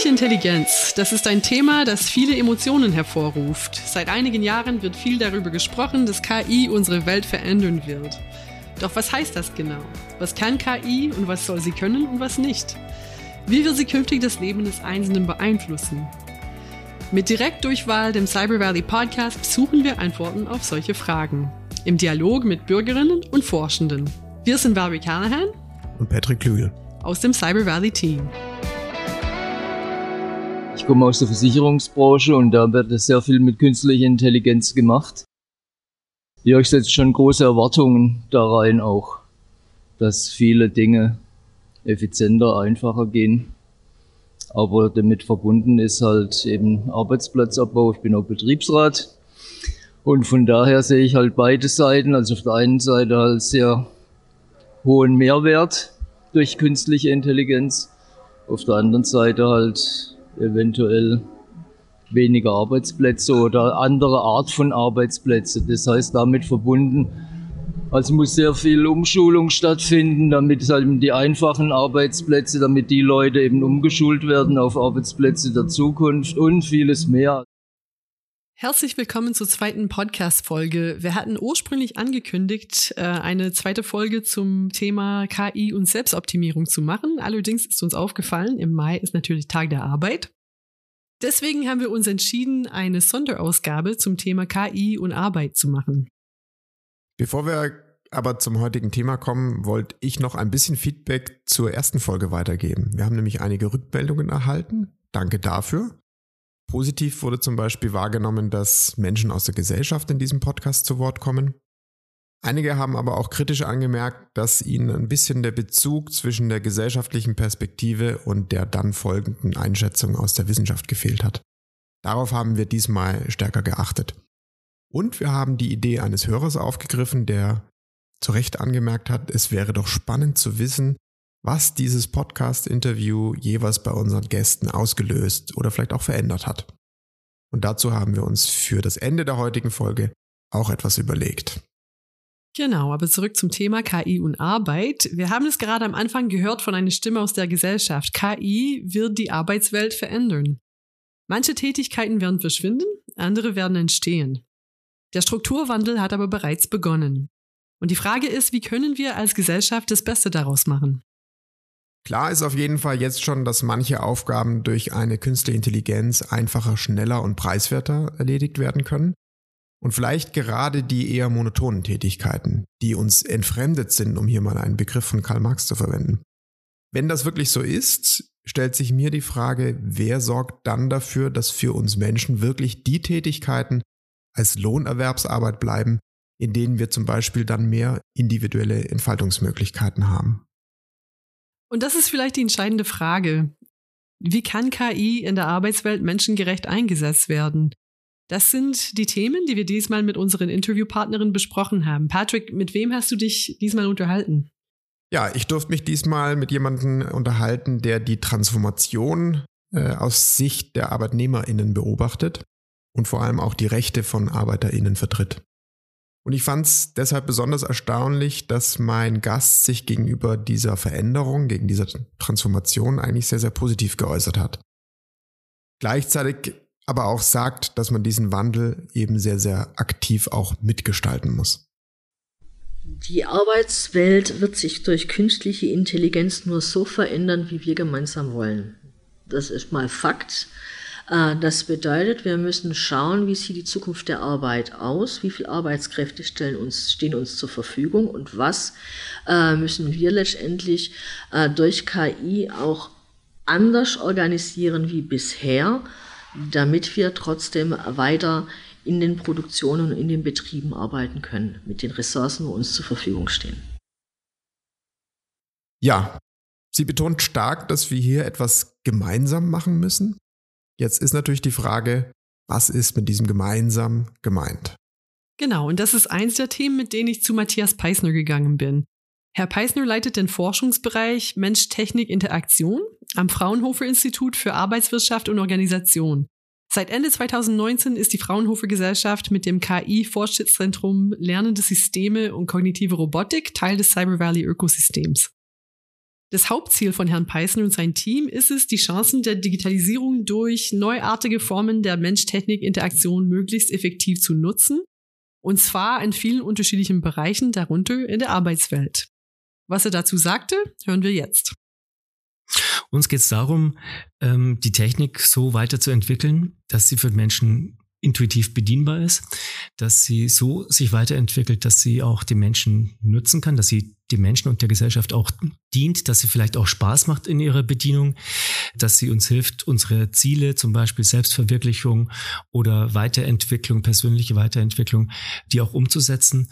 Künstliche Intelligenz, das ist ein Thema, das viele Emotionen hervorruft. Seit einigen Jahren wird viel darüber gesprochen, dass KI unsere Welt verändern wird. Doch was heißt das genau? Was kann KI und was soll sie können und was nicht? Wie wird sie künftig das Leben des Einzelnen beeinflussen? Mit Direktdurchwahl, dem Cyber Valley Podcast, suchen wir Antworten auf solche Fragen. Im Dialog mit Bürgerinnen und Forschenden. Wir sind Barbie Callahan und Patrick Klügel aus dem Cyber Valley Team. Komme aus der Versicherungsbranche und da wird sehr viel mit künstlicher Intelligenz gemacht. Ja, ich setze schon große Erwartungen da rein auch, dass viele Dinge effizienter, einfacher gehen. Aber damit verbunden ist halt eben Arbeitsplatzabbau. Ich bin auch Betriebsrat. Und von daher sehe ich halt beide Seiten. Also auf der einen Seite halt sehr hohen Mehrwert durch künstliche Intelligenz. Auf der anderen Seite halt eventuell weniger Arbeitsplätze oder andere Art von Arbeitsplätze. Das heißt, damit verbunden, also muss sehr viel Umschulung stattfinden, damit halt die einfachen Arbeitsplätze, damit die Leute eben umgeschult werden auf Arbeitsplätze der Zukunft und vieles mehr. Herzlich willkommen zur zweiten Podcast-Folge. Wir hatten ursprünglich angekündigt, äh, eine zweite Folge zum Thema KI und Selbstoptimierung zu machen. Allerdings ist uns aufgefallen, im Mai ist natürlich Tag der Arbeit. Deswegen haben wir uns entschieden, eine Sonderausgabe zum Thema KI und Arbeit zu machen. Bevor wir aber zum heutigen Thema kommen, wollte ich noch ein bisschen Feedback zur ersten Folge weitergeben. Wir haben nämlich einige Rückmeldungen erhalten. Danke dafür. Positiv wurde zum Beispiel wahrgenommen, dass Menschen aus der Gesellschaft in diesem Podcast zu Wort kommen. Einige haben aber auch kritisch angemerkt, dass ihnen ein bisschen der Bezug zwischen der gesellschaftlichen Perspektive und der dann folgenden Einschätzung aus der Wissenschaft gefehlt hat. Darauf haben wir diesmal stärker geachtet. Und wir haben die Idee eines Hörers aufgegriffen, der zu Recht angemerkt hat, es wäre doch spannend zu wissen, was dieses Podcast-Interview jeweils bei unseren Gästen ausgelöst oder vielleicht auch verändert hat. Und dazu haben wir uns für das Ende der heutigen Folge auch etwas überlegt. Genau, aber zurück zum Thema KI und Arbeit. Wir haben es gerade am Anfang gehört von einer Stimme aus der Gesellschaft. KI wird die Arbeitswelt verändern. Manche Tätigkeiten werden verschwinden, andere werden entstehen. Der Strukturwandel hat aber bereits begonnen. Und die Frage ist, wie können wir als Gesellschaft das Beste daraus machen? Klar ist auf jeden Fall jetzt schon, dass manche Aufgaben durch eine künstliche Intelligenz einfacher, schneller und preiswerter erledigt werden können. Und vielleicht gerade die eher monotonen Tätigkeiten, die uns entfremdet sind, um hier mal einen Begriff von Karl Marx zu verwenden. Wenn das wirklich so ist, stellt sich mir die Frage, wer sorgt dann dafür, dass für uns Menschen wirklich die Tätigkeiten als Lohnerwerbsarbeit bleiben, in denen wir zum Beispiel dann mehr individuelle Entfaltungsmöglichkeiten haben. Und das ist vielleicht die entscheidende Frage. Wie kann KI in der Arbeitswelt menschengerecht eingesetzt werden? Das sind die Themen, die wir diesmal mit unseren Interviewpartnerinnen besprochen haben. Patrick, mit wem hast du dich diesmal unterhalten? Ja, ich durfte mich diesmal mit jemandem unterhalten, der die Transformation äh, aus Sicht der ArbeitnehmerInnen beobachtet und vor allem auch die Rechte von ArbeiterInnen vertritt. Und ich fand es deshalb besonders erstaunlich, dass mein Gast sich gegenüber dieser Veränderung, gegen diese Transformation eigentlich sehr, sehr positiv geäußert hat. Gleichzeitig aber auch sagt, dass man diesen Wandel eben sehr, sehr aktiv auch mitgestalten muss. Die Arbeitswelt wird sich durch künstliche Intelligenz nur so verändern, wie wir gemeinsam wollen. Das ist mal Fakt. Äh, das bedeutet, wir müssen schauen, wie sieht die Zukunft der Arbeit aus, wie viele Arbeitskräfte stellen uns, stehen uns zur Verfügung und was äh, müssen wir letztendlich äh, durch KI auch anders organisieren wie bisher, damit wir trotzdem weiter in den Produktionen und in den Betrieben arbeiten können, mit den Ressourcen, die uns zur Verfügung stehen. Ja, sie betont stark, dass wir hier etwas gemeinsam machen müssen. Jetzt ist natürlich die Frage, was ist mit diesem gemeinsam gemeint? Genau, und das ist eins der Themen, mit denen ich zu Matthias Peisner gegangen bin. Herr Peisner leitet den Forschungsbereich Mensch-Technik-Interaktion am Fraunhofer Institut für Arbeitswirtschaft und Organisation. Seit Ende 2019 ist die Fraunhofer Gesellschaft mit dem KI-Forschungszentrum Lernende Systeme und kognitive Robotik Teil des Cyber Valley Ökosystems. Das Hauptziel von Herrn Peißen und sein Team ist es, die Chancen der Digitalisierung durch neuartige Formen der Mensch-Technik-Interaktion möglichst effektiv zu nutzen. Und zwar in vielen unterschiedlichen Bereichen, darunter in der Arbeitswelt. Was er dazu sagte, hören wir jetzt. Uns geht es darum, ähm, die Technik so weiterzuentwickeln, dass sie für Menschen intuitiv bedienbar ist, dass sie so sich weiterentwickelt, dass sie auch den Menschen nutzen kann, dass sie den Menschen und der Gesellschaft auch dient, dass sie vielleicht auch Spaß macht in ihrer Bedienung, dass sie uns hilft, unsere Ziele, zum Beispiel Selbstverwirklichung oder Weiterentwicklung, persönliche Weiterentwicklung, die auch umzusetzen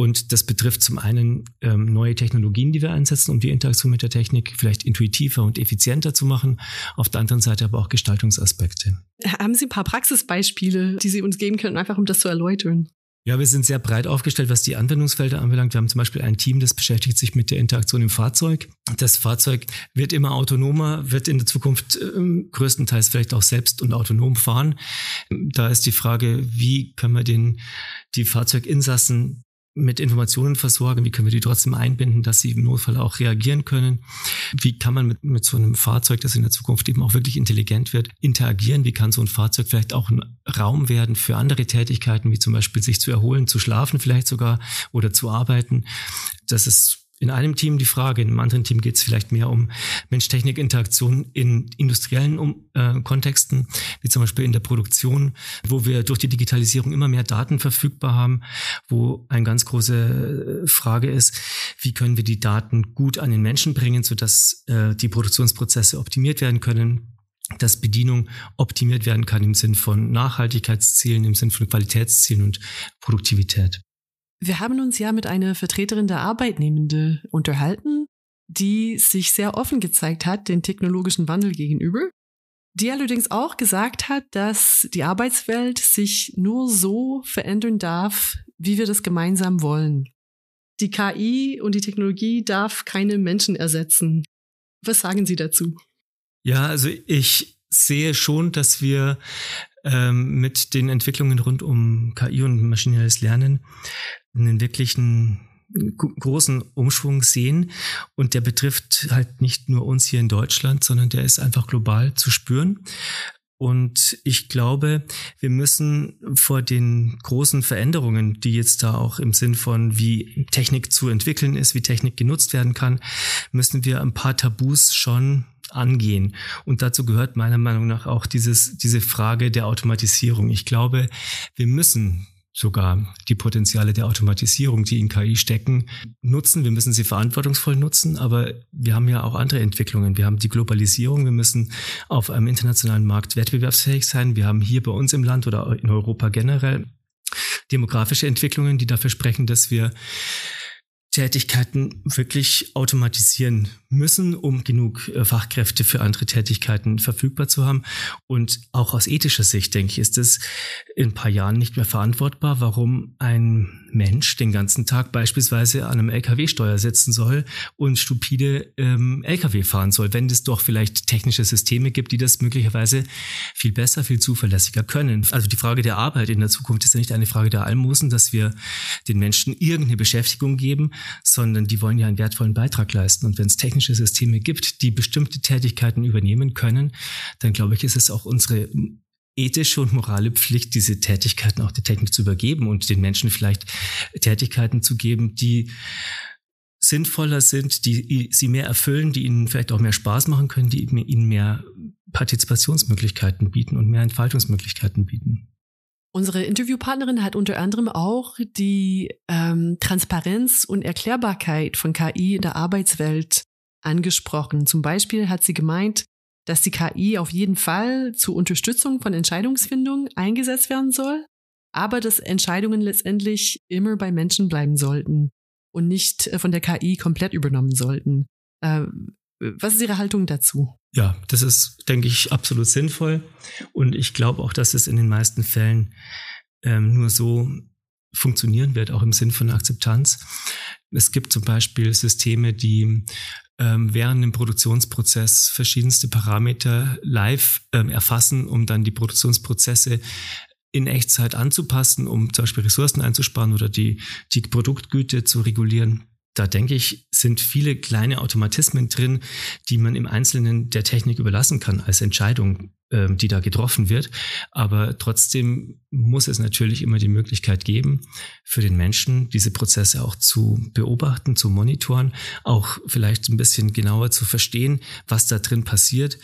und das betrifft zum einen ähm, neue Technologien, die wir einsetzen, um die Interaktion mit der Technik vielleicht intuitiver und effizienter zu machen. Auf der anderen Seite aber auch Gestaltungsaspekte. Haben Sie ein paar Praxisbeispiele, die Sie uns geben können, einfach um das zu erläutern? Ja, wir sind sehr breit aufgestellt, was die Anwendungsfelder anbelangt. Wir haben zum Beispiel ein Team, das beschäftigt sich mit der Interaktion im Fahrzeug. Das Fahrzeug wird immer autonomer, wird in der Zukunft äh, größtenteils vielleicht auch selbst und autonom fahren. Da ist die Frage, wie können wir den, die Fahrzeuginsassen mit Informationen versorgen? Wie können wir die trotzdem einbinden, dass sie im Notfall auch reagieren können? Wie kann man mit, mit so einem Fahrzeug, das in der Zukunft eben auch wirklich intelligent wird, interagieren? Wie kann so ein Fahrzeug vielleicht auch ein Raum werden für andere Tätigkeiten, wie zum Beispiel sich zu erholen, zu schlafen vielleicht sogar oder zu arbeiten? Das ist in einem Team die Frage, in einem anderen Team geht es vielleicht mehr um Mensch-Technik-Interaktion in industriellen um, äh, Kontexten, wie zum Beispiel in der Produktion, wo wir durch die Digitalisierung immer mehr Daten verfügbar haben, wo eine ganz große äh, Frage ist, wie können wir die Daten gut an den Menschen bringen, sodass äh, die Produktionsprozesse optimiert werden können, dass Bedienung optimiert werden kann im Sinn von Nachhaltigkeitszielen, im Sinn von Qualitätszielen und Produktivität. Wir haben uns ja mit einer Vertreterin der Arbeitnehmende unterhalten, die sich sehr offen gezeigt hat den technologischen Wandel gegenüber, die allerdings auch gesagt hat, dass die Arbeitswelt sich nur so verändern darf, wie wir das gemeinsam wollen. Die KI und die Technologie darf keine Menschen ersetzen. Was sagen Sie dazu? Ja, also ich sehe schon, dass wir ähm, mit den Entwicklungen rund um KI und maschinelles Lernen einen wirklichen großen Umschwung sehen und der betrifft halt nicht nur uns hier in Deutschland, sondern der ist einfach global zu spüren. Und ich glaube, wir müssen vor den großen Veränderungen, die jetzt da auch im Sinn von, wie Technik zu entwickeln ist, wie Technik genutzt werden kann, müssen wir ein paar Tabus schon angehen. Und dazu gehört meiner Meinung nach auch dieses, diese Frage der Automatisierung. Ich glaube, wir müssen sogar die Potenziale der Automatisierung, die in KI stecken, nutzen. Wir müssen sie verantwortungsvoll nutzen, aber wir haben ja auch andere Entwicklungen. Wir haben die Globalisierung, wir müssen auf einem internationalen Markt wettbewerbsfähig sein. Wir haben hier bei uns im Land oder in Europa generell demografische Entwicklungen, die dafür sprechen, dass wir Tätigkeiten wirklich automatisieren müssen, um genug äh, Fachkräfte für andere Tätigkeiten verfügbar zu haben. Und auch aus ethischer Sicht, denke ich, ist es in ein paar Jahren nicht mehr verantwortbar, warum ein Mensch den ganzen Tag beispielsweise an einem LKW-Steuer sitzen soll und stupide ähm, LKW fahren soll, wenn es doch vielleicht technische Systeme gibt, die das möglicherweise viel besser, viel zuverlässiger können. Also die Frage der Arbeit in der Zukunft ist ja nicht eine Frage der Almosen, dass wir den Menschen irgendeine Beschäftigung geben, sondern die wollen ja einen wertvollen Beitrag leisten. Und wenn es technische Systeme gibt, die bestimmte Tätigkeiten übernehmen können, dann glaube ich, ist es auch unsere ethische und morale Pflicht, diese Tätigkeiten auch der Technik zu übergeben und den Menschen vielleicht Tätigkeiten zu geben, die sinnvoller sind, die sie mehr erfüllen, die ihnen vielleicht auch mehr Spaß machen können, die ihnen mehr Partizipationsmöglichkeiten bieten und mehr Entfaltungsmöglichkeiten bieten. Unsere Interviewpartnerin hat unter anderem auch die ähm, Transparenz und Erklärbarkeit von KI in der Arbeitswelt angesprochen. Zum Beispiel hat sie gemeint, dass die KI auf jeden Fall zur Unterstützung von Entscheidungsfindung eingesetzt werden soll, aber dass Entscheidungen letztendlich immer bei Menschen bleiben sollten und nicht äh, von der KI komplett übernommen sollten. Äh, was ist Ihre Haltung dazu? Ja, das ist, denke ich, absolut sinnvoll. Und ich glaube auch, dass es in den meisten Fällen ähm, nur so funktionieren wird, auch im Sinn von Akzeptanz. Es gibt zum Beispiel Systeme, die ähm, während dem Produktionsprozess verschiedenste Parameter live ähm, erfassen, um dann die Produktionsprozesse in Echtzeit anzupassen, um zum Beispiel Ressourcen einzusparen oder die, die Produktgüte zu regulieren da denke ich, sind viele kleine Automatismen drin, die man im Einzelnen der Technik überlassen kann als Entscheidung, ähm, die da getroffen wird. Aber trotzdem muss es natürlich immer die Möglichkeit geben, für den Menschen diese Prozesse auch zu beobachten, zu monitoren, auch vielleicht ein bisschen genauer zu verstehen, was da drin passiert,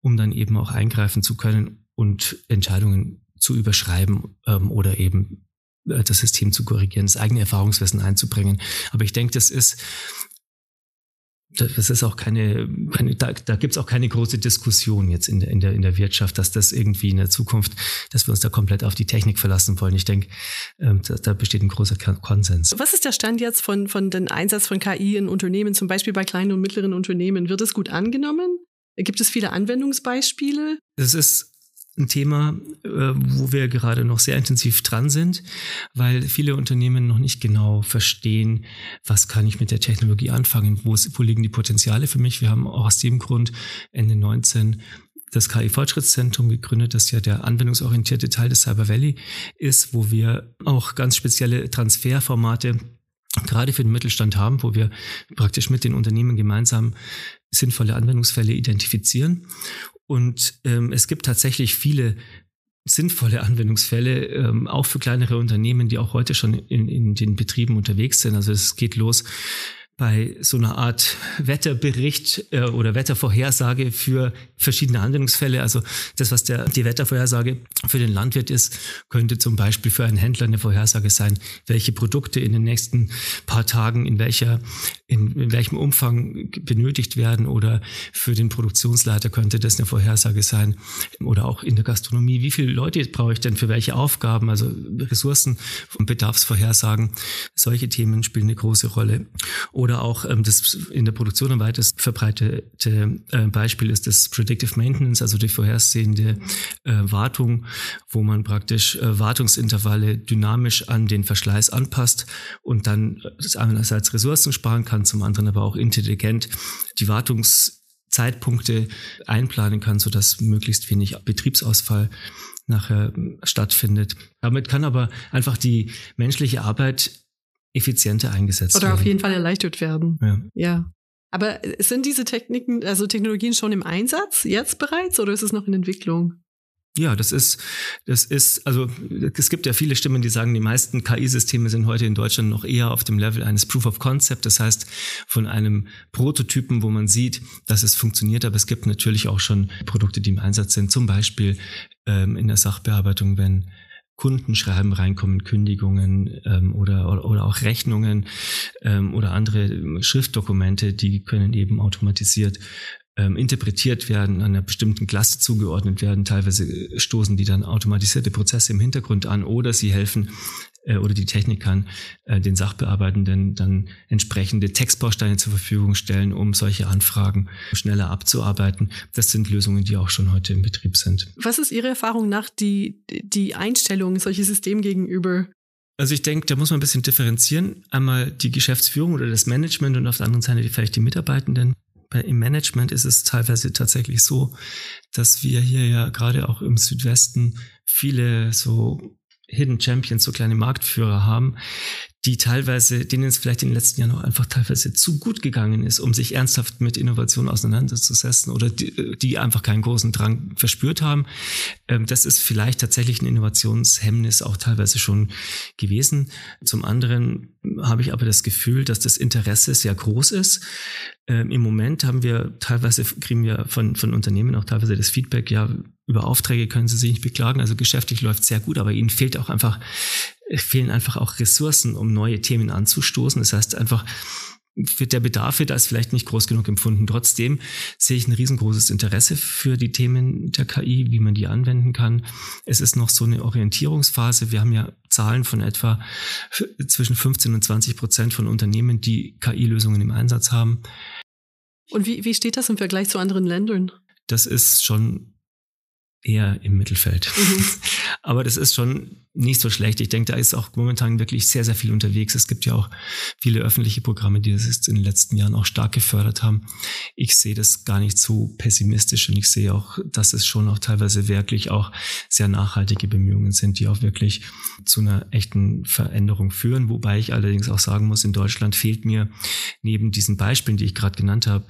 um dann eben auch eingreifen zu können und Entscheidungen zu überschreiben ähm, oder eben das System zu korrigieren, das eigene Erfahrungswissen einzubringen. Aber ich denke, das ist das ist auch keine, keine da, da gibt es auch keine große Diskussion jetzt in der, in, der, in der Wirtschaft, dass das irgendwie in der Zukunft, dass wir uns da komplett auf die Technik verlassen wollen. Ich denke, ähm, da, da besteht ein großer Konsens. Was ist der Stand jetzt von, von dem Einsatz von KI in Unternehmen, zum Beispiel bei kleinen und mittleren Unternehmen? Wird es gut angenommen? Gibt es viele Anwendungsbeispiele? Es ist ein Thema, äh, wo wir gerade noch sehr intensiv dran sind, weil viele Unternehmen noch nicht genau verstehen, was kann ich mit der Technologie anfangen, wo, wo liegen die Potenziale für mich. Wir haben auch aus dem Grund Ende 19 das KI-Fortschrittszentrum gegründet, das ja der anwendungsorientierte Teil des Cyber Valley ist, wo wir auch ganz spezielle Transferformate gerade für den Mittelstand haben, wo wir praktisch mit den Unternehmen gemeinsam sinnvolle Anwendungsfälle identifizieren. Und ähm, es gibt tatsächlich viele sinnvolle Anwendungsfälle, ähm, auch für kleinere Unternehmen, die auch heute schon in, in den Betrieben unterwegs sind. Also es geht los bei so einer Art Wetterbericht äh, oder Wettervorhersage für verschiedene Anwendungsfälle. Also das, was der, die Wettervorhersage für den Landwirt ist, könnte zum Beispiel für einen Händler eine Vorhersage sein, welche Produkte in den nächsten paar Tagen in welcher, in, in welchem Umfang benötigt werden oder für den Produktionsleiter könnte das eine Vorhersage sein oder auch in der Gastronomie. Wie viele Leute brauche ich denn für welche Aufgaben? Also Ressourcen und Bedarfsvorhersagen. Solche Themen spielen eine große Rolle. Oder auch ähm, das in der Produktion am weitest verbreitete äh, Beispiel ist das Predictive Maintenance, also die vorhersehende äh, Wartung, wo man praktisch äh, Wartungsintervalle dynamisch an den Verschleiß anpasst und dann einerseits Ressourcen sparen kann, zum anderen aber auch intelligent die Wartungszeitpunkte einplanen kann, sodass möglichst wenig Betriebsausfall nachher äh, stattfindet. Damit kann aber einfach die menschliche Arbeit effizienter eingesetzt Oder werden. auf jeden Fall erleichtert werden. Ja. ja. Aber sind diese Techniken, also Technologien schon im Einsatz jetzt bereits oder ist es noch in Entwicklung? Ja, das ist, das ist, also es gibt ja viele Stimmen, die sagen, die meisten KI-Systeme sind heute in Deutschland noch eher auf dem Level eines Proof of Concept, das heißt von einem Prototypen, wo man sieht, dass es funktioniert, aber es gibt natürlich auch schon Produkte, die im Einsatz sind, zum Beispiel ähm, in der Sachbearbeitung, wenn Kundenschreiben reinkommen, Kündigungen ähm, oder, oder, oder auch Rechnungen ähm, oder andere Schriftdokumente, die können eben automatisiert ähm, interpretiert werden, einer bestimmten Klasse zugeordnet werden. Teilweise stoßen die dann automatisierte Prozesse im Hintergrund an oder sie helfen äh, oder die Technik kann äh, den Sachbearbeitenden dann entsprechende Textbausteine zur Verfügung stellen, um solche Anfragen schneller abzuarbeiten. Das sind Lösungen, die auch schon heute im Betrieb sind. Was ist Ihre Erfahrung nach die, die Einstellung solcher Systemen gegenüber? Also ich denke, da muss man ein bisschen differenzieren. Einmal die Geschäftsführung oder das Management und auf der anderen Seite vielleicht die Mitarbeitenden. Im Management ist es teilweise tatsächlich so, dass wir hier ja gerade auch im Südwesten viele so Hidden Champions, so kleine Marktführer haben, die teilweise, denen es vielleicht in den letzten Jahren auch einfach teilweise zu gut gegangen ist, um sich ernsthaft mit Innovation auseinanderzusetzen oder die, die einfach keinen großen Drang verspürt haben. Ähm, das ist vielleicht tatsächlich ein Innovationshemmnis auch teilweise schon gewesen. Zum anderen habe ich aber das Gefühl, dass das Interesse sehr groß ist. Ähm, Im Moment haben wir teilweise, kriegen wir von, von Unternehmen auch teilweise das Feedback, ja, über Aufträge können sie sich nicht beklagen. Also geschäftlich läuft sehr gut, aber ihnen fehlt auch einfach, fehlen einfach auch Ressourcen, um neue Themen anzustoßen. Das heißt einfach, wird der Bedarf wird als vielleicht nicht groß genug empfunden. Trotzdem sehe ich ein riesengroßes Interesse für die Themen der KI, wie man die anwenden kann. Es ist noch so eine Orientierungsphase. Wir haben ja Zahlen von etwa zwischen 15 und 20 Prozent von Unternehmen, die KI-Lösungen im Einsatz haben. Und wie, wie steht das im Vergleich zu anderen Ländern? Das ist schon eher im Mittelfeld. Mhm. Aber das ist schon nicht so schlecht. Ich denke, da ist auch momentan wirklich sehr, sehr viel unterwegs. Es gibt ja auch viele öffentliche Programme, die das jetzt in den letzten Jahren auch stark gefördert haben. Ich sehe das gar nicht so pessimistisch und ich sehe auch, dass es schon auch teilweise wirklich auch sehr nachhaltige Bemühungen sind, die auch wirklich zu einer echten Veränderung führen. Wobei ich allerdings auch sagen muss, in Deutschland fehlt mir neben diesen Beispielen, die ich gerade genannt habe,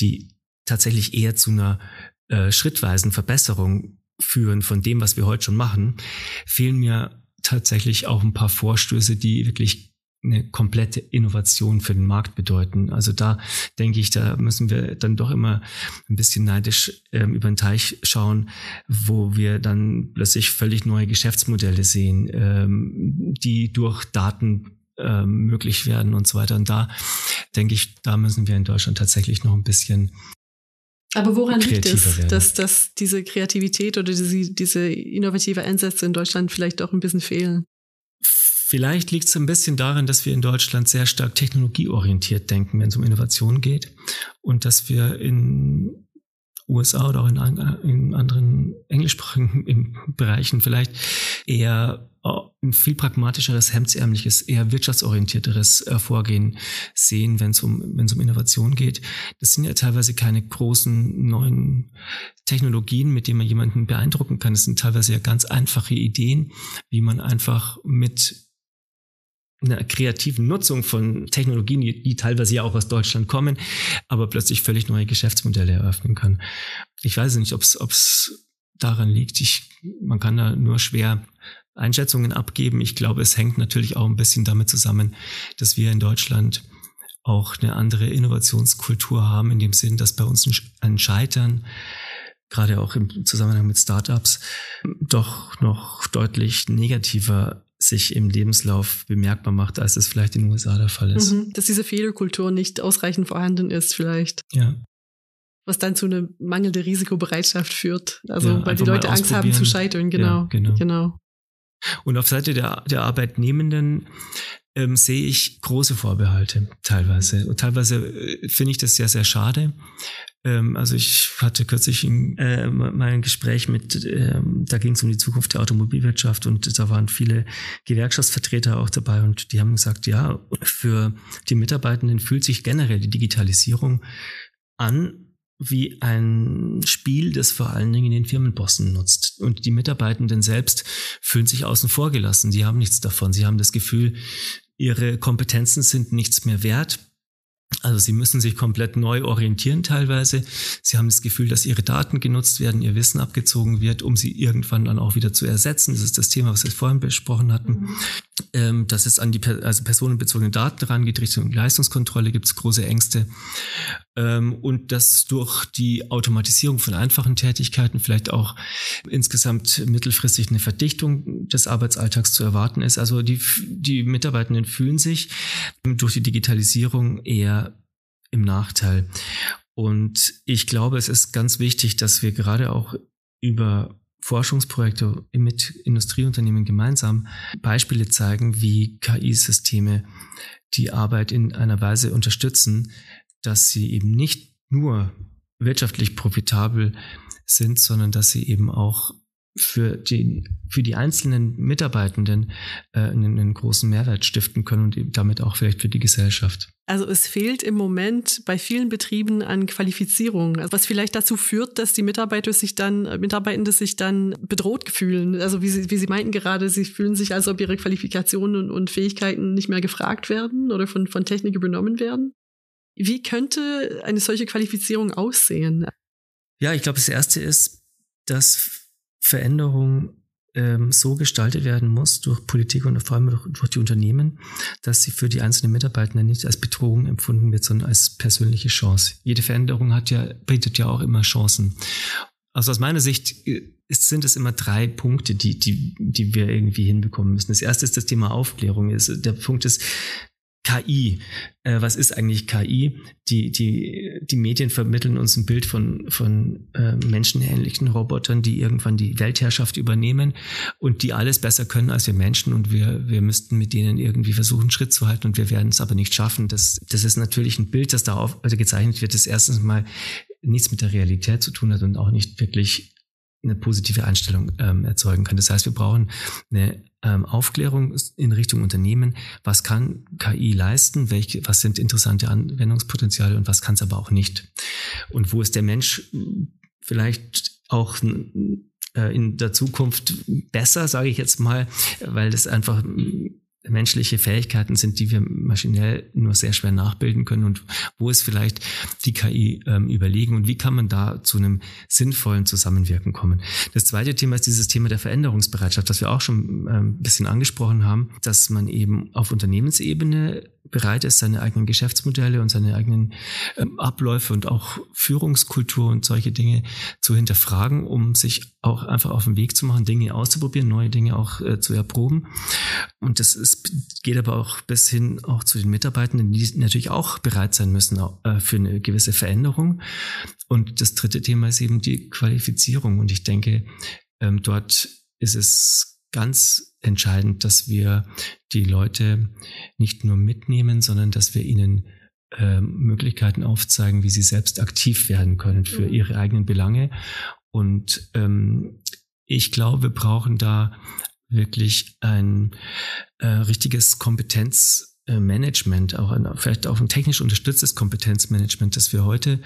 die tatsächlich eher zu einer äh, schrittweisen Verbesserung führen von dem, was wir heute schon machen, fehlen mir tatsächlich auch ein paar Vorstöße, die wirklich eine komplette Innovation für den Markt bedeuten. Also da denke ich, da müssen wir dann doch immer ein bisschen neidisch ähm, über den Teich schauen, wo wir dann plötzlich völlig neue Geschäftsmodelle sehen, ähm, die durch Daten ähm, möglich werden und so weiter. Und da denke ich, da müssen wir in Deutschland tatsächlich noch ein bisschen aber woran liegt es, dass, dass diese Kreativität oder diese, diese innovative Ansätze in Deutschland vielleicht auch ein bisschen fehlen? Vielleicht liegt es ein bisschen daran, dass wir in Deutschland sehr stark technologieorientiert denken, wenn es um Innovation geht. Und dass wir in USA oder auch in, in anderen englischsprachigen Bereichen vielleicht eher ein viel pragmatischeres, hemdsärmliches, eher wirtschaftsorientierteres äh, Vorgehen sehen, wenn es um, um Innovation geht. Das sind ja teilweise keine großen neuen Technologien, mit denen man jemanden beeindrucken kann. Das sind teilweise ja ganz einfache Ideen, wie man einfach mit einer kreativen Nutzung von Technologien, die, die teilweise ja auch aus Deutschland kommen, aber plötzlich völlig neue Geschäftsmodelle eröffnen kann. Ich weiß nicht, ob es daran liegt. Ich, man kann da nur schwer Einschätzungen abgeben. Ich glaube, es hängt natürlich auch ein bisschen damit zusammen, dass wir in Deutschland auch eine andere Innovationskultur haben, in dem Sinn, dass bei uns ein Scheitern, gerade auch im Zusammenhang mit Startups, doch noch deutlich negativer sich im Lebenslauf bemerkbar macht, als es vielleicht in den USA der Fall ist. Mhm, dass diese Fehlerkultur nicht ausreichend vorhanden ist, vielleicht. Ja. Was dann zu einer mangelnden Risikobereitschaft führt. Also, ja, weil die Leute Angst haben zu scheitern, genau. Ja, genau. genau. Und auf Seite der, der Arbeitnehmenden ähm, sehe ich große Vorbehalte teilweise. Und teilweise äh, finde ich das sehr, sehr schade. Ähm, also ich hatte kürzlich ein, äh, mal ein Gespräch mit, ähm, da ging es um die Zukunft der Automobilwirtschaft und da waren viele Gewerkschaftsvertreter auch dabei und die haben gesagt, ja, für die Mitarbeitenden fühlt sich generell die Digitalisierung an wie ein Spiel, das vor allen Dingen den Firmenbossen nutzt. Und die Mitarbeitenden selbst fühlen sich außen vor gelassen. Sie haben nichts davon. Sie haben das Gefühl, ihre Kompetenzen sind nichts mehr wert. Also sie müssen sich komplett neu orientieren teilweise. Sie haben das Gefühl, dass ihre Daten genutzt werden, ihr Wissen abgezogen wird, um sie irgendwann dann auch wieder zu ersetzen. Das ist das Thema, was wir vorhin besprochen hatten. Mhm. Ähm, dass es an die also personenbezogenen Daten rangeht, Richtung Leistungskontrolle gibt es große Ängste. Ähm, und dass durch die Automatisierung von einfachen Tätigkeiten vielleicht auch insgesamt mittelfristig eine Verdichtung des Arbeitsalltags zu erwarten ist. Also die, die Mitarbeitenden fühlen sich durch die Digitalisierung eher im Nachteil. Und ich glaube, es ist ganz wichtig, dass wir gerade auch über Forschungsprojekte mit Industrieunternehmen gemeinsam Beispiele zeigen, wie KI-Systeme die Arbeit in einer Weise unterstützen, dass sie eben nicht nur wirtschaftlich profitabel sind, sondern dass sie eben auch für die, für die einzelnen Mitarbeitenden äh, einen, einen, großen Mehrwert stiften können und damit auch vielleicht für die Gesellschaft. Also es fehlt im Moment bei vielen Betrieben an Qualifizierung, was vielleicht dazu führt, dass die Mitarbeiter sich dann, äh, Mitarbeitende sich dann bedroht fühlen. Also wie Sie, wie Sie meinten gerade, sie fühlen sich, als ob ihre Qualifikationen und, und Fähigkeiten nicht mehr gefragt werden oder von, von Technik übernommen werden. Wie könnte eine solche Qualifizierung aussehen? Ja, ich glaube, das erste ist, dass Veränderung ähm, so gestaltet werden muss durch Politik und vor allem durch, durch, die Unternehmen, dass sie für die einzelnen Mitarbeiter nicht als Bedrohung empfunden wird, sondern als persönliche Chance. Jede Veränderung hat ja, bietet ja auch immer Chancen. Also aus meiner Sicht äh, ist, sind es immer drei Punkte, die, die, die wir irgendwie hinbekommen müssen. Das erste ist das Thema Aufklärung. Der Punkt ist, KI. Äh, was ist eigentlich KI? Die, die, die Medien vermitteln uns ein Bild von, von äh, menschenähnlichen Robotern, die irgendwann die Weltherrschaft übernehmen und die alles besser können als wir Menschen und wir, wir müssten mit denen irgendwie versuchen, Schritt zu halten und wir werden es aber nicht schaffen. Das, das ist natürlich ein Bild, das da also gezeichnet wird, das erstens mal nichts mit der Realität zu tun hat und auch nicht wirklich eine positive Einstellung ähm, erzeugen kann. Das heißt, wir brauchen eine Aufklärung in Richtung Unternehmen. Was kann KI leisten? Welche, was sind interessante Anwendungspotenziale und was kann es aber auch nicht? Und wo ist der Mensch vielleicht auch äh, in der Zukunft besser, sage ich jetzt mal, weil das einfach menschliche Fähigkeiten sind, die wir maschinell nur sehr schwer nachbilden können und wo ist vielleicht die KI ähm, überlegen und wie kann man da zu einem sinnvollen Zusammenwirken kommen. Das zweite Thema ist dieses Thema der Veränderungsbereitschaft, das wir auch schon ähm, ein bisschen angesprochen haben, dass man eben auf Unternehmensebene bereit ist, seine eigenen Geschäftsmodelle und seine eigenen ähm, Abläufe und auch Führungskultur und solche Dinge zu hinterfragen, um sich auch einfach auf den Weg zu machen, Dinge auszuprobieren, neue Dinge auch äh, zu erproben. Und das ist, geht aber auch bis hin auch zu den Mitarbeitenden, die natürlich auch bereit sein müssen äh, für eine gewisse Veränderung. Und das dritte Thema ist eben die Qualifizierung. Und ich denke, ähm, dort ist es ganz entscheidend, dass wir die Leute nicht nur mitnehmen, sondern dass wir ihnen äh, Möglichkeiten aufzeigen, wie sie selbst aktiv werden können für mhm. ihre eigenen Belange. Und ähm, ich glaube, wir brauchen da wirklich ein äh, richtiges Kompetenzmanagement, auch ein, vielleicht auch ein technisch unterstütztes Kompetenzmanagement, dass wir heute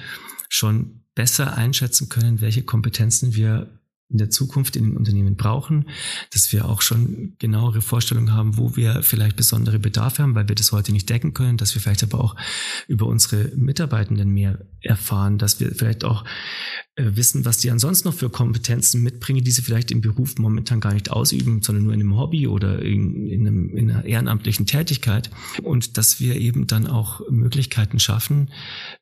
schon besser einschätzen können, welche Kompetenzen wir in der Zukunft in den Unternehmen brauchen, dass wir auch schon genauere Vorstellungen haben, wo wir vielleicht besondere Bedarfe haben, weil wir das heute nicht decken können, dass wir vielleicht aber auch über unsere Mitarbeitenden mehr erfahren, dass wir vielleicht auch äh, wissen, was die ansonsten noch für Kompetenzen mitbringen, die sie vielleicht im Beruf momentan gar nicht ausüben, sondern nur in einem Hobby oder in, in, einem, in einer ehrenamtlichen Tätigkeit. Und dass wir eben dann auch Möglichkeiten schaffen,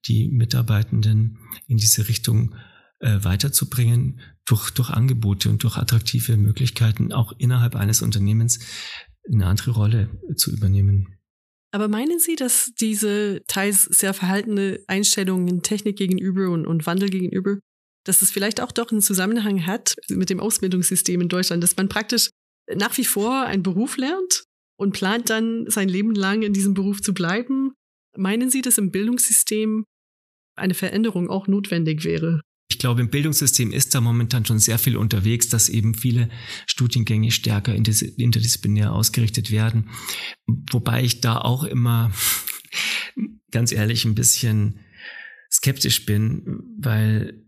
die Mitarbeitenden in diese Richtung äh, weiterzubringen durch, durch Angebote und durch attraktive Möglichkeiten auch innerhalb eines Unternehmens eine andere Rolle zu übernehmen. Aber meinen Sie, dass diese teils sehr verhaltene Einstellungen Technik gegenüber und, und Wandel gegenüber, dass es vielleicht auch doch einen Zusammenhang hat mit dem Ausbildungssystem in Deutschland, dass man praktisch nach wie vor einen Beruf lernt und plant dann sein Leben lang in diesem Beruf zu bleiben? Meinen Sie, dass im Bildungssystem eine Veränderung auch notwendig wäre? Ich glaube, im Bildungssystem ist da momentan schon sehr viel unterwegs, dass eben viele Studiengänge stärker interdisziplinär ausgerichtet werden. Wobei ich da auch immer, ganz ehrlich, ein bisschen skeptisch bin, weil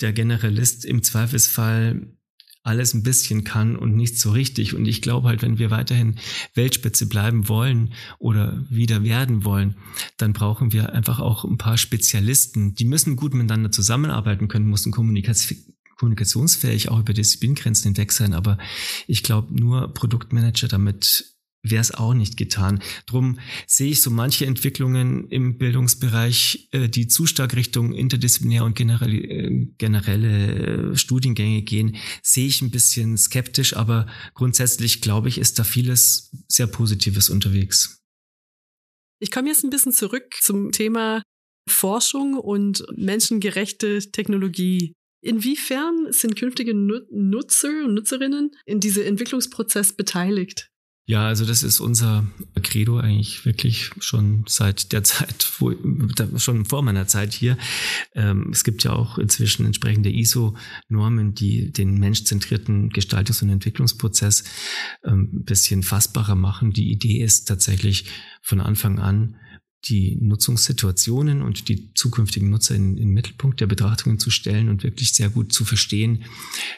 der Generalist im Zweifelsfall alles ein bisschen kann und nicht so richtig. Und ich glaube halt, wenn wir weiterhin Weltspitze bleiben wollen oder wieder werden wollen, dann brauchen wir einfach auch ein paar Spezialisten. Die müssen gut miteinander zusammenarbeiten können, müssen kommunikationsfähig auch über Disziplingrenzen hinweg sein. Aber ich glaube, nur Produktmanager damit wäre es auch nicht getan. Drum sehe ich so manche Entwicklungen im Bildungsbereich, äh, die zu stark Richtung interdisziplinär und generelle, äh, generelle Studiengänge gehen, sehe ich ein bisschen skeptisch, aber grundsätzlich glaube ich, ist da vieles sehr Positives unterwegs. Ich komme jetzt ein bisschen zurück zum Thema Forschung und menschengerechte Technologie. Inwiefern sind künftige Nutzer und Nutzerinnen in diesem Entwicklungsprozess beteiligt? Ja, also das ist unser Credo eigentlich wirklich schon seit der Zeit, wo, schon vor meiner Zeit hier. Ähm, es gibt ja auch inzwischen entsprechende ISO-Normen, die den menschzentrierten Gestaltungs- und Entwicklungsprozess ähm, ein bisschen fassbarer machen. Die Idee ist tatsächlich von Anfang an, die Nutzungssituationen und die zukünftigen Nutzer in, den Mittelpunkt der Betrachtungen zu stellen und wirklich sehr gut zu verstehen,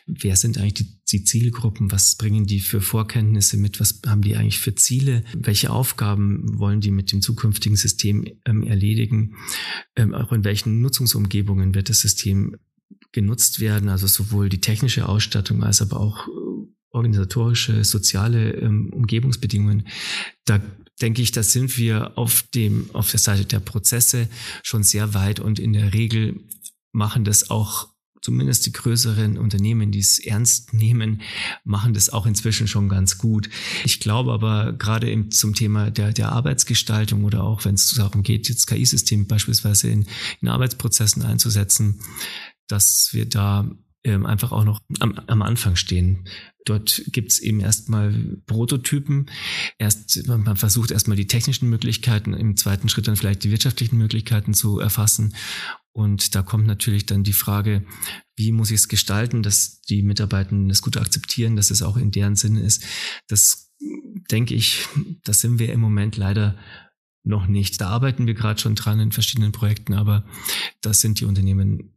wer sind eigentlich die, die, Zielgruppen, was bringen die für Vorkenntnisse mit, was haben die eigentlich für Ziele, welche Aufgaben wollen die mit dem zukünftigen System ähm, erledigen, ähm, auch in welchen Nutzungsumgebungen wird das System genutzt werden, also sowohl die technische Ausstattung als aber auch äh, organisatorische, soziale ähm, Umgebungsbedingungen. Da denke ich, da sind wir auf dem, auf der Seite der Prozesse schon sehr weit und in der Regel machen das auch zumindest die größeren Unternehmen, die es ernst nehmen, machen das auch inzwischen schon ganz gut. Ich glaube aber gerade im, zum Thema der, der Arbeitsgestaltung oder auch wenn es darum geht, jetzt KI-Systeme beispielsweise in, in Arbeitsprozessen einzusetzen, dass wir da ähm, einfach auch noch am, am Anfang stehen. Dort gibt's eben erstmal Prototypen. Erst, man versucht erstmal die technischen Möglichkeiten, im zweiten Schritt dann vielleicht die wirtschaftlichen Möglichkeiten zu erfassen. Und da kommt natürlich dann die Frage, wie muss ich es gestalten, dass die Mitarbeitenden das gut akzeptieren, dass es auch in deren Sinne ist. Das denke ich, das sind wir im Moment leider noch nicht. Da arbeiten wir gerade schon dran in verschiedenen Projekten, aber das sind die Unternehmen.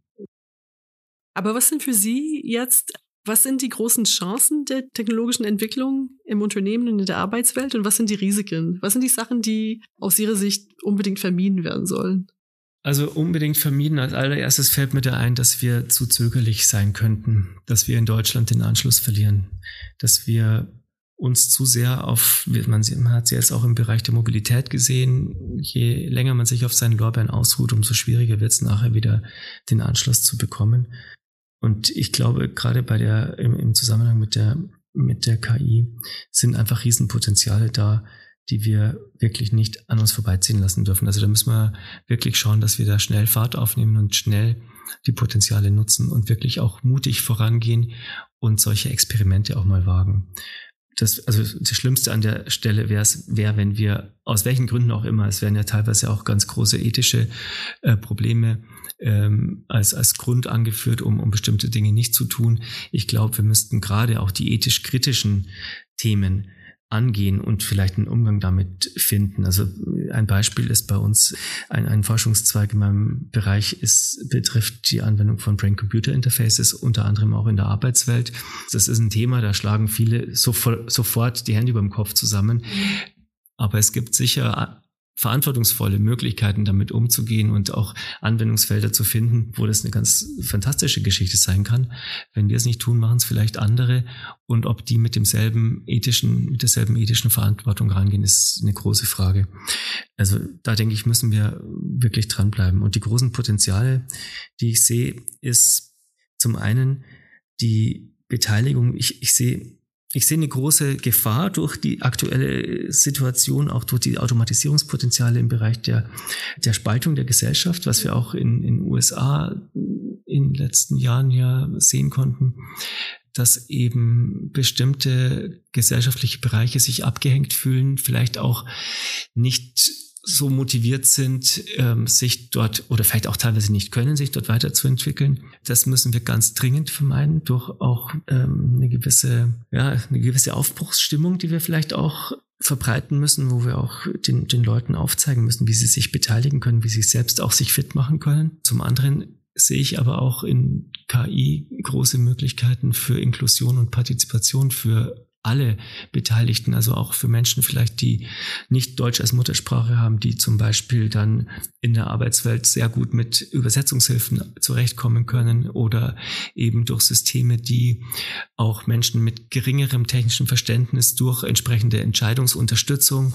Aber was sind für Sie jetzt, was sind die großen Chancen der technologischen Entwicklung im Unternehmen und in der Arbeitswelt und was sind die Risiken? Was sind die Sachen, die aus Ihrer Sicht unbedingt vermieden werden sollen? Also unbedingt vermieden. Als allererstes fällt mir da ein, dass wir zu zögerlich sein könnten, dass wir in Deutschland den Anschluss verlieren, dass wir uns zu sehr auf, man hat es jetzt auch im Bereich der Mobilität gesehen, je länger man sich auf seinen Lorbeeren ausruht, umso schwieriger wird es nachher wieder den Anschluss zu bekommen. Und ich glaube, gerade bei der, im, im Zusammenhang mit der, mit der KI sind einfach Riesenpotenziale da, die wir wirklich nicht an uns vorbeiziehen lassen dürfen. Also da müssen wir wirklich schauen, dass wir da schnell Fahrt aufnehmen und schnell die Potenziale nutzen und wirklich auch mutig vorangehen und solche Experimente auch mal wagen das, also das Schlimmste an der Stelle wäre es, wäre, wenn wir, aus welchen Gründen auch immer, es werden ja teilweise auch ganz große ethische äh, Probleme ähm, als, als Grund angeführt, um, um bestimmte Dinge nicht zu tun. Ich glaube, wir müssten gerade auch die ethisch kritischen Themen angehen und vielleicht einen Umgang damit finden. Also ein Beispiel ist bei uns ein, ein Forschungszweig in meinem Bereich ist, betrifft die Anwendung von Brain-Computer-Interfaces, unter anderem auch in der Arbeitswelt. Das ist ein Thema, da schlagen viele sofort, sofort die Hände über dem Kopf zusammen. Aber es gibt sicher verantwortungsvolle Möglichkeiten, damit umzugehen und auch Anwendungsfelder zu finden, wo das eine ganz fantastische Geschichte sein kann. Wenn wir es nicht tun, machen es vielleicht andere. Und ob die mit demselben ethischen, mit derselben ethischen Verantwortung rangehen, ist eine große Frage. Also da denke ich, müssen wir wirklich dranbleiben. Und die großen Potenziale, die ich sehe, ist zum einen die Beteiligung. Ich, ich sehe ich sehe eine große Gefahr durch die aktuelle Situation, auch durch die Automatisierungspotenziale im Bereich der, der Spaltung der Gesellschaft, was wir auch in den USA in den letzten Jahren ja sehen konnten, dass eben bestimmte gesellschaftliche Bereiche sich abgehängt fühlen, vielleicht auch nicht so motiviert sind, ähm, sich dort oder vielleicht auch teilweise nicht können, sich dort weiterzuentwickeln. Das müssen wir ganz dringend vermeiden durch auch ähm, eine gewisse, ja, eine gewisse Aufbruchsstimmung, die wir vielleicht auch verbreiten müssen, wo wir auch den, den Leuten aufzeigen müssen, wie sie sich beteiligen können, wie sie selbst auch sich fit machen können. Zum anderen sehe ich aber auch in KI große Möglichkeiten für Inklusion und Partizipation für alle Beteiligten, also auch für Menschen vielleicht, die nicht Deutsch als Muttersprache haben, die zum Beispiel dann in der Arbeitswelt sehr gut mit Übersetzungshilfen zurechtkommen können oder eben durch Systeme, die auch Menschen mit geringerem technischem Verständnis durch entsprechende Entscheidungsunterstützung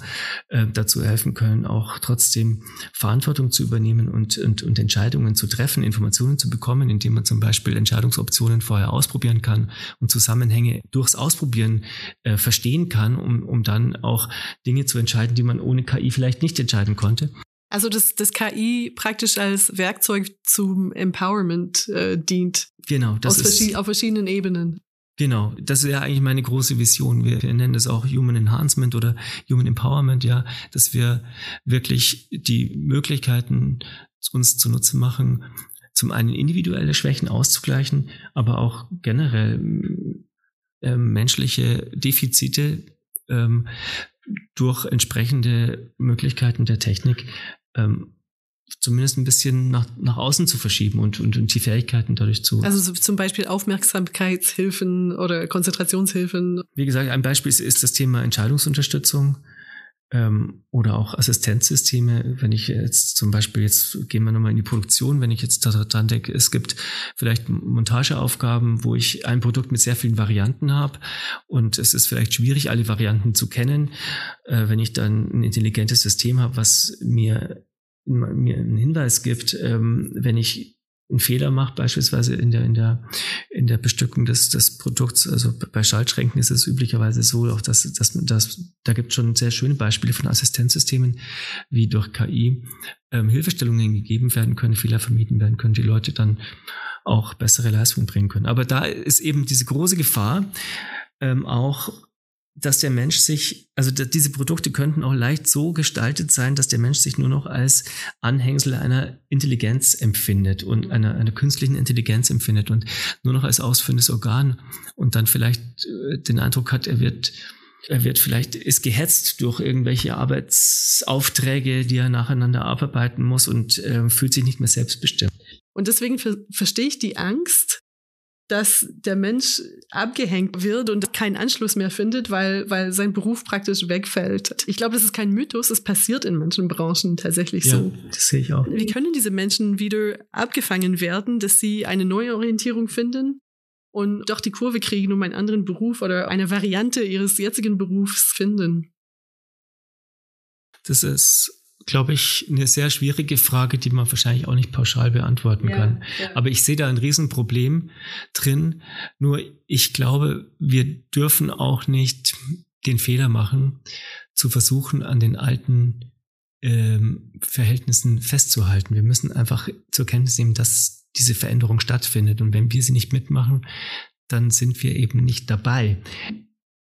äh, dazu helfen können, auch trotzdem Verantwortung zu übernehmen und, und, und Entscheidungen zu treffen, Informationen zu bekommen, indem man zum Beispiel Entscheidungsoptionen vorher ausprobieren kann und Zusammenhänge durchs Ausprobieren äh, verstehen kann, um, um dann auch Dinge zu entscheiden, die man ohne KI vielleicht nicht entscheiden konnte. Also dass das KI praktisch als Werkzeug zum Empowerment äh, dient. Genau, das ist verschied auf verschiedenen Ebenen. Genau, das ist ja eigentlich meine große Vision. Wir, wir nennen das auch Human Enhancement oder Human Empowerment, ja, dass wir wirklich die Möglichkeiten uns zunutze machen, zum einen individuelle Schwächen auszugleichen, aber auch generell ähm, menschliche Defizite ähm, durch entsprechende Möglichkeiten der Technik ähm, zumindest ein bisschen nach, nach außen zu verschieben und, und, und die Fähigkeiten dadurch zu. Also so zum Beispiel Aufmerksamkeitshilfen oder Konzentrationshilfen. Wie gesagt, ein Beispiel ist, ist das Thema Entscheidungsunterstützung ähm, oder auch Assistenzsysteme. Wenn ich jetzt zum Beispiel, jetzt gehen wir nochmal in die Produktion, wenn ich jetzt dran denke, es gibt vielleicht Montageaufgaben, wo ich ein Produkt mit sehr vielen Varianten habe und es ist vielleicht schwierig, alle Varianten zu kennen. Äh, wenn ich dann ein intelligentes System habe, was mir mir einen Hinweis gibt, ähm, wenn ich einen Fehler macht, beispielsweise in der, in der, in der Bestückung des, des Produkts. Also bei Schaltschränken ist es üblicherweise so, auch dass, dass, dass da gibt es schon sehr schöne Beispiele von Assistenzsystemen, wie durch KI ähm, Hilfestellungen gegeben werden können, Fehler vermieden werden können, die Leute dann auch bessere Leistungen bringen können. Aber da ist eben diese große Gefahr, ähm, auch dass der Mensch sich, also diese Produkte könnten auch leicht so gestaltet sein, dass der Mensch sich nur noch als Anhängsel einer Intelligenz empfindet und einer, einer künstlichen Intelligenz empfindet und nur noch als ausführendes Organ und dann vielleicht äh, den Eindruck hat, er wird er wird vielleicht, ist gehetzt durch irgendwelche Arbeitsaufträge, die er nacheinander abarbeiten muss und äh, fühlt sich nicht mehr selbstbestimmt. Und deswegen ver verstehe ich die Angst, dass der Mensch abgehängt wird und keinen Anschluss mehr findet, weil, weil sein Beruf praktisch wegfällt. Ich glaube, das ist kein Mythos, es passiert in manchen Branchen tatsächlich ja, so. Das sehe ich auch. Wie können diese Menschen wieder abgefangen werden, dass sie eine neue Orientierung finden und doch die Kurve kriegen, um einen anderen Beruf oder eine Variante ihres jetzigen Berufs finden? Das ist glaube ich, eine sehr schwierige Frage, die man wahrscheinlich auch nicht pauschal beantworten ja, kann. Ja. Aber ich sehe da ein Riesenproblem drin. Nur ich glaube, wir dürfen auch nicht den Fehler machen, zu versuchen, an den alten ähm, Verhältnissen festzuhalten. Wir müssen einfach zur Kenntnis nehmen, dass diese Veränderung stattfindet. Und wenn wir sie nicht mitmachen, dann sind wir eben nicht dabei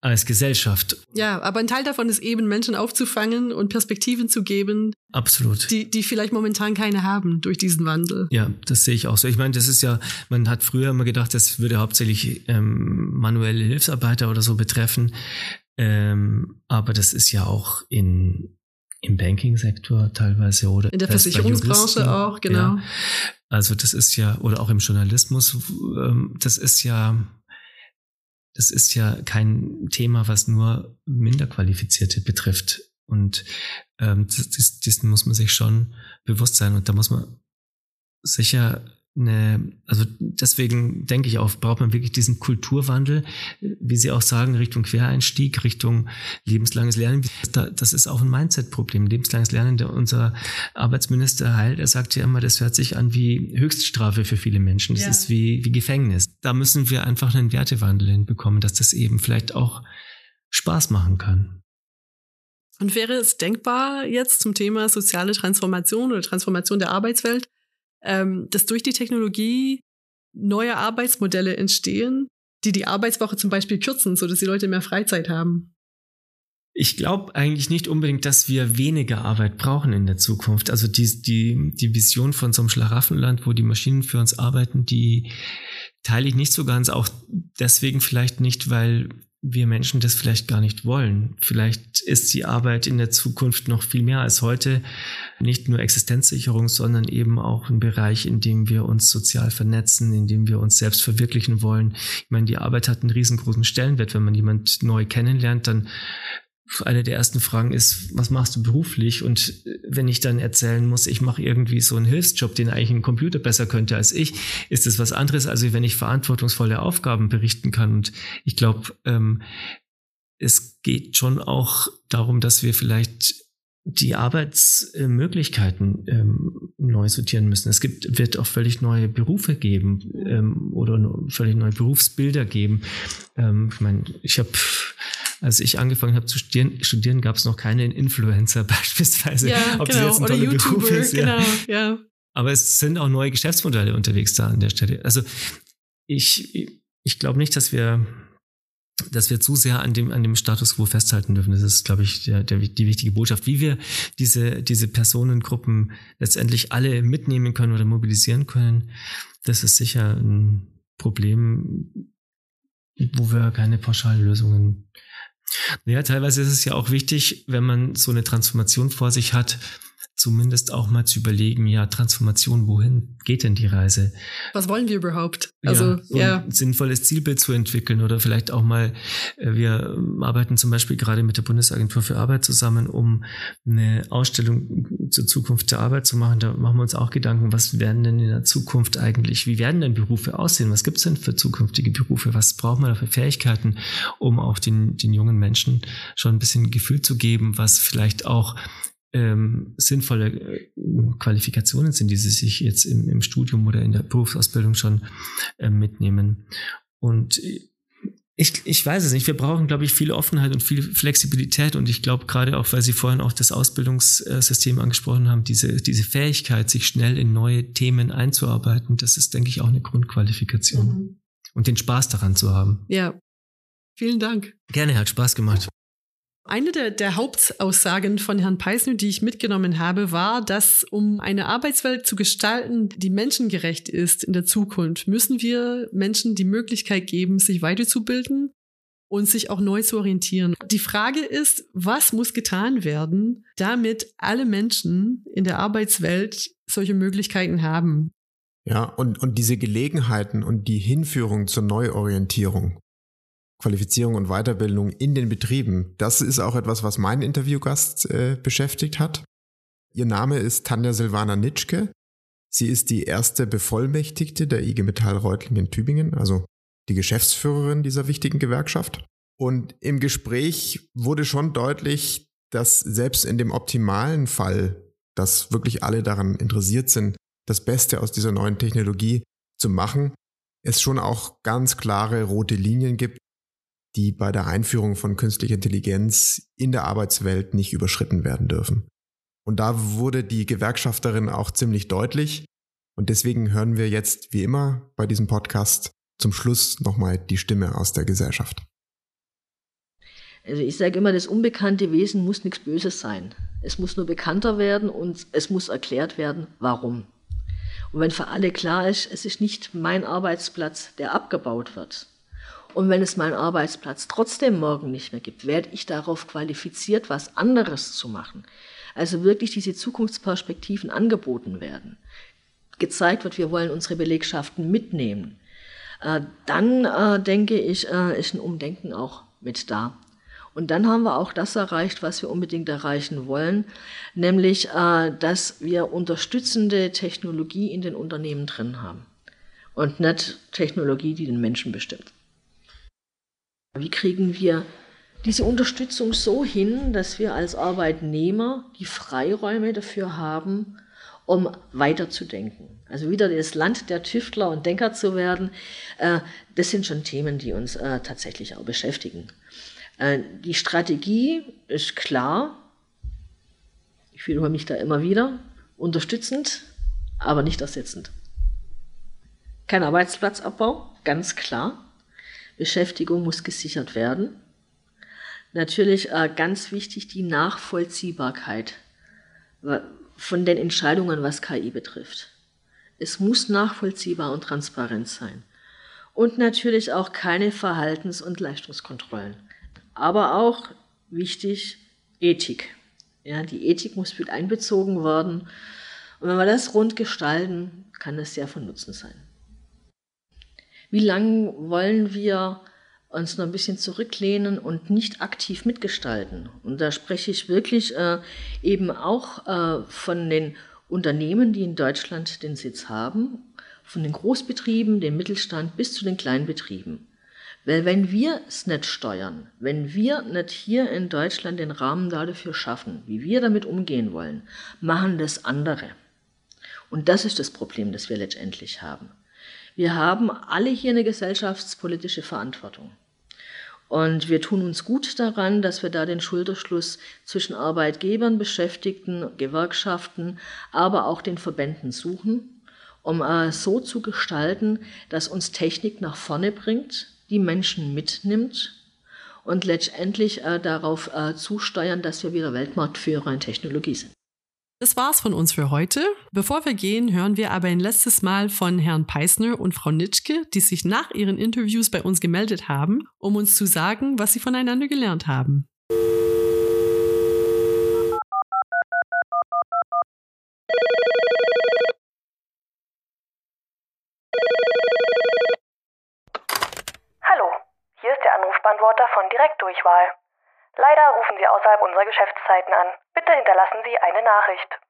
als Gesellschaft. Ja, aber ein Teil davon ist eben, Menschen aufzufangen und Perspektiven zu geben. Absolut. Die, die vielleicht momentan keine haben durch diesen Wandel. Ja, das sehe ich auch so. Ich meine, das ist ja, man hat früher immer gedacht, das würde hauptsächlich ähm, manuelle Hilfsarbeiter oder so betreffen. Ähm, aber das ist ja auch in, im Banking-Sektor teilweise oder in der Versicherungsbranche auch, genau. Ja. Also das ist ja, oder auch im Journalismus, ähm, das ist ja das ist ja kein Thema, was nur Minderqualifizierte betrifft. Und ähm, das, das muss man sich schon bewusst sein. Und da muss man sicher eine, also deswegen denke ich auch, braucht man wirklich diesen Kulturwandel, wie Sie auch sagen, Richtung Quereinstieg, Richtung lebenslanges Lernen. Das ist auch ein Mindset-Problem. Lebenslanges Lernen, der unser Arbeitsminister Heil, der sagt ja immer, das hört sich an wie Höchststrafe für viele Menschen. Das ja. ist wie, wie Gefängnis. Da müssen wir einfach einen Wertewandel hinbekommen, dass das eben vielleicht auch Spaß machen kann. Und wäre es denkbar jetzt zum Thema soziale Transformation oder Transformation der Arbeitswelt, ähm, dass durch die Technologie neue Arbeitsmodelle entstehen, die die Arbeitswoche zum Beispiel kürzen, sodass die Leute mehr Freizeit haben. Ich glaube eigentlich nicht unbedingt, dass wir weniger Arbeit brauchen in der Zukunft. Also die, die, die Vision von so einem Schlaraffenland, wo die Maschinen für uns arbeiten, die teile ich nicht so ganz. Auch deswegen vielleicht nicht, weil wir Menschen das vielleicht gar nicht wollen. Vielleicht ist die Arbeit in der Zukunft noch viel mehr als heute. Nicht nur Existenzsicherung, sondern eben auch ein Bereich, in dem wir uns sozial vernetzen, in dem wir uns selbst verwirklichen wollen. Ich meine, die Arbeit hat einen riesengroßen Stellenwert. Wenn man jemand neu kennenlernt, dann eine der ersten Fragen ist, was machst du beruflich? Und wenn ich dann erzählen muss, ich mache irgendwie so einen Hilfsjob, den eigentlich ein Computer besser könnte als ich, ist das was anderes, als wenn ich verantwortungsvolle Aufgaben berichten kann. Und ich glaube, ähm, es geht schon auch darum, dass wir vielleicht die Arbeitsmöglichkeiten ähm, neu sortieren müssen. Es gibt, wird auch völlig neue Berufe geben ähm, oder völlig neue Berufsbilder geben. Ähm, ich meine, ich habe als ich angefangen habe zu studieren, studieren gab es noch keine Influencer beispielsweise. Ja, Ob genau. Oder YouTuber, ist, ja. genau, ja. Aber es sind auch neue Geschäftsmodelle unterwegs da an der Stelle. Also ich, ich glaube nicht, dass wir, dass wir zu sehr an dem, an dem Status quo festhalten dürfen. Das ist, glaube ich, der, der, die wichtige Botschaft. Wie wir diese, diese Personengruppen letztendlich alle mitnehmen können oder mobilisieren können, das ist sicher ein Problem, wo wir keine pauschalen Lösungen ja, teilweise ist es ja auch wichtig, wenn man so eine Transformation vor sich hat, zumindest auch mal zu überlegen, ja, Transformation, wohin geht denn die Reise? Was wollen wir überhaupt? Also, ja, ja. ein sinnvolles Zielbild zu entwickeln oder vielleicht auch mal, äh, wir arbeiten zum Beispiel gerade mit der Bundesagentur für Arbeit zusammen, um eine Ausstellung zur Zukunft der Arbeit zu machen. Da machen wir uns auch Gedanken, was werden denn in der Zukunft eigentlich, wie werden denn Berufe aussehen? Was gibt es denn für zukünftige Berufe? Was braucht man da für Fähigkeiten, um auch den, den jungen Menschen schon ein bisschen Gefühl zu geben, was vielleicht auch ähm, sinnvolle äh, Qualifikationen sind, die sie sich jetzt im, im Studium oder in der Berufsausbildung schon äh, mitnehmen. Und ich, ich weiß es nicht. Wir brauchen, glaube ich, viel Offenheit und viel Flexibilität. Und ich glaube, gerade auch, weil Sie vorhin auch das Ausbildungssystem angesprochen haben, diese, diese Fähigkeit, sich schnell in neue Themen einzuarbeiten, das ist, denke ich, auch eine Grundqualifikation. Mhm. Und den Spaß daran zu haben. Ja, Vielen Dank. Gerne, hat Spaß gemacht. Eine der, der, Hauptaussagen von Herrn Peisner, die ich mitgenommen habe, war, dass um eine Arbeitswelt zu gestalten, die menschengerecht ist in der Zukunft, müssen wir Menschen die Möglichkeit geben, sich weiterzubilden und sich auch neu zu orientieren. Die Frage ist, was muss getan werden, damit alle Menschen in der Arbeitswelt solche Möglichkeiten haben? Ja, und, und diese Gelegenheiten und die Hinführung zur Neuorientierung, Qualifizierung und Weiterbildung in den Betrieben, das ist auch etwas, was mein Interviewgast äh, beschäftigt hat. Ihr Name ist Tanja Silvana Nitschke. Sie ist die erste Bevollmächtigte der IG Metall Reutlingen Tübingen, also die Geschäftsführerin dieser wichtigen Gewerkschaft. Und im Gespräch wurde schon deutlich, dass selbst in dem optimalen Fall, dass wirklich alle daran interessiert sind, das Beste aus dieser neuen Technologie zu machen, es schon auch ganz klare rote Linien gibt, die bei der Einführung von künstlicher Intelligenz in der Arbeitswelt nicht überschritten werden dürfen. Und da wurde die Gewerkschafterin auch ziemlich deutlich. Und deswegen hören wir jetzt, wie immer, bei diesem Podcast zum Schluss nochmal die Stimme aus der Gesellschaft. Also ich sage immer, das unbekannte Wesen muss nichts Böses sein. Es muss nur bekannter werden und es muss erklärt werden, warum. Und wenn für alle klar ist, es ist nicht mein Arbeitsplatz, der abgebaut wird. Und wenn es meinen Arbeitsplatz trotzdem morgen nicht mehr gibt, werde ich darauf qualifiziert, was anderes zu machen. Also wirklich diese Zukunftsperspektiven angeboten werden. Gezeigt wird, wir wollen unsere Belegschaften mitnehmen. Äh, dann äh, denke ich, äh, ist ein Umdenken auch mit da. Und dann haben wir auch das erreicht, was wir unbedingt erreichen wollen, nämlich, dass wir unterstützende Technologie in den Unternehmen drin haben und nicht Technologie, die den Menschen bestimmt. Wie kriegen wir diese Unterstützung so hin, dass wir als Arbeitnehmer die Freiräume dafür haben, um weiterzudenken. Also wieder das Land der Tüftler und Denker zu werden, äh, das sind schon Themen, die uns äh, tatsächlich auch beschäftigen. Äh, die Strategie ist klar, ich wiederhole mich da immer wieder, unterstützend, aber nicht ersetzend. Kein Arbeitsplatzabbau, ganz klar. Beschäftigung muss gesichert werden. Natürlich ganz wichtig die Nachvollziehbarkeit von den Entscheidungen, was KI betrifft. Es muss nachvollziehbar und transparent sein. Und natürlich auch keine Verhaltens- und Leistungskontrollen. Aber auch wichtig, Ethik. Ja, die Ethik muss mit einbezogen werden. Und wenn wir das rund gestalten, kann das sehr von Nutzen sein. Wie lange wollen wir uns noch ein bisschen zurücklehnen und nicht aktiv mitgestalten. Und da spreche ich wirklich äh, eben auch äh, von den Unternehmen, die in Deutschland den Sitz haben, von den Großbetrieben, dem Mittelstand bis zu den Kleinbetrieben. Weil wenn wir es nicht steuern, wenn wir nicht hier in Deutschland den Rahmen dafür schaffen, wie wir damit umgehen wollen, machen das andere. Und das ist das Problem, das wir letztendlich haben. Wir haben alle hier eine gesellschaftspolitische Verantwortung. Und wir tun uns gut daran, dass wir da den Schulterschluss zwischen Arbeitgebern, Beschäftigten, Gewerkschaften, aber auch den Verbänden suchen, um äh, so zu gestalten, dass uns Technik nach vorne bringt, die Menschen mitnimmt und letztendlich äh, darauf äh, zusteuern, dass wir wieder Weltmarktführer in Technologie sind. Das war's von uns für heute. Bevor wir gehen, hören wir aber ein letztes Mal von Herrn Peisner und Frau Nitschke, die sich nach ihren Interviews bei uns gemeldet haben, um uns zu sagen, was sie voneinander gelernt haben. Hallo, hier ist der Anrufbeantworter von Direktdurchwahl. Leider rufen Sie außerhalb unserer Geschäftszeiten an. Bitte hinterlassen Sie eine Nachricht.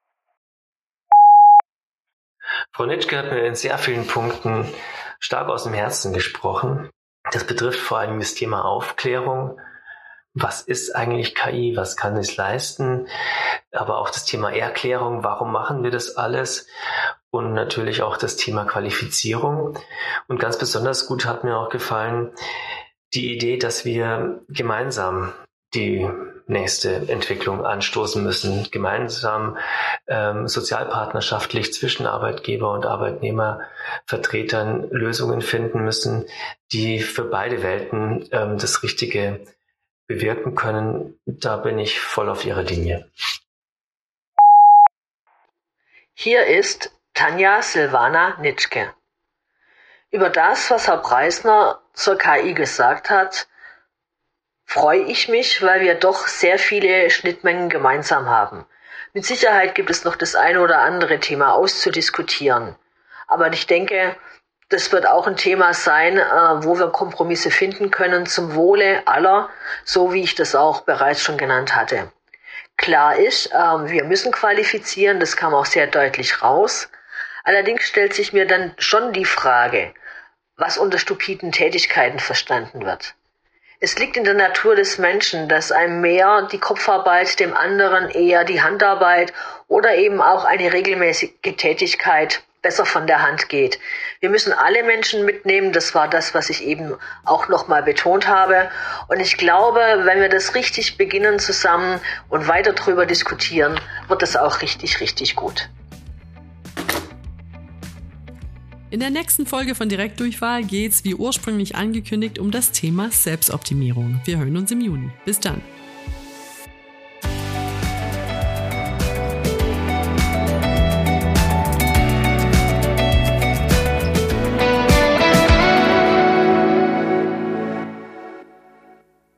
Frau Nitschke hat mir in sehr vielen Punkten stark aus dem Herzen gesprochen. Das betrifft vor allem das Thema Aufklärung. Was ist eigentlich KI? Was kann es leisten? Aber auch das Thema Erklärung. Warum machen wir das alles? Und natürlich auch das Thema Qualifizierung. Und ganz besonders gut hat mir auch gefallen die Idee, dass wir gemeinsam die nächste Entwicklung anstoßen müssen, gemeinsam ähm, sozialpartnerschaftlich zwischen Arbeitgeber und Arbeitnehmervertretern Lösungen finden müssen, die für beide Welten ähm, das Richtige bewirken können. Da bin ich voll auf Ihrer Linie. Hier ist Tanja Silvana Nitschke. Über das, was Herr Preisner zur KI gesagt hat, freue ich mich, weil wir doch sehr viele Schnittmengen gemeinsam haben. Mit Sicherheit gibt es noch das eine oder andere Thema auszudiskutieren. Aber ich denke, das wird auch ein Thema sein, äh, wo wir Kompromisse finden können zum Wohle aller, so wie ich das auch bereits schon genannt hatte. Klar ist, ähm, wir müssen qualifizieren, das kam auch sehr deutlich raus. Allerdings stellt sich mir dann schon die Frage, was unter stupiden Tätigkeiten verstanden wird. Es liegt in der Natur des Menschen, dass einem mehr die Kopfarbeit, dem anderen eher die Handarbeit oder eben auch eine regelmäßige Tätigkeit besser von der Hand geht. Wir müssen alle Menschen mitnehmen. Das war das, was ich eben auch nochmal betont habe. Und ich glaube, wenn wir das richtig beginnen zusammen und weiter darüber diskutieren, wird das auch richtig, richtig gut. In der nächsten Folge von Direktdurchwahl geht's wie ursprünglich angekündigt um das Thema Selbstoptimierung. Wir hören uns im Juni. Bis dann.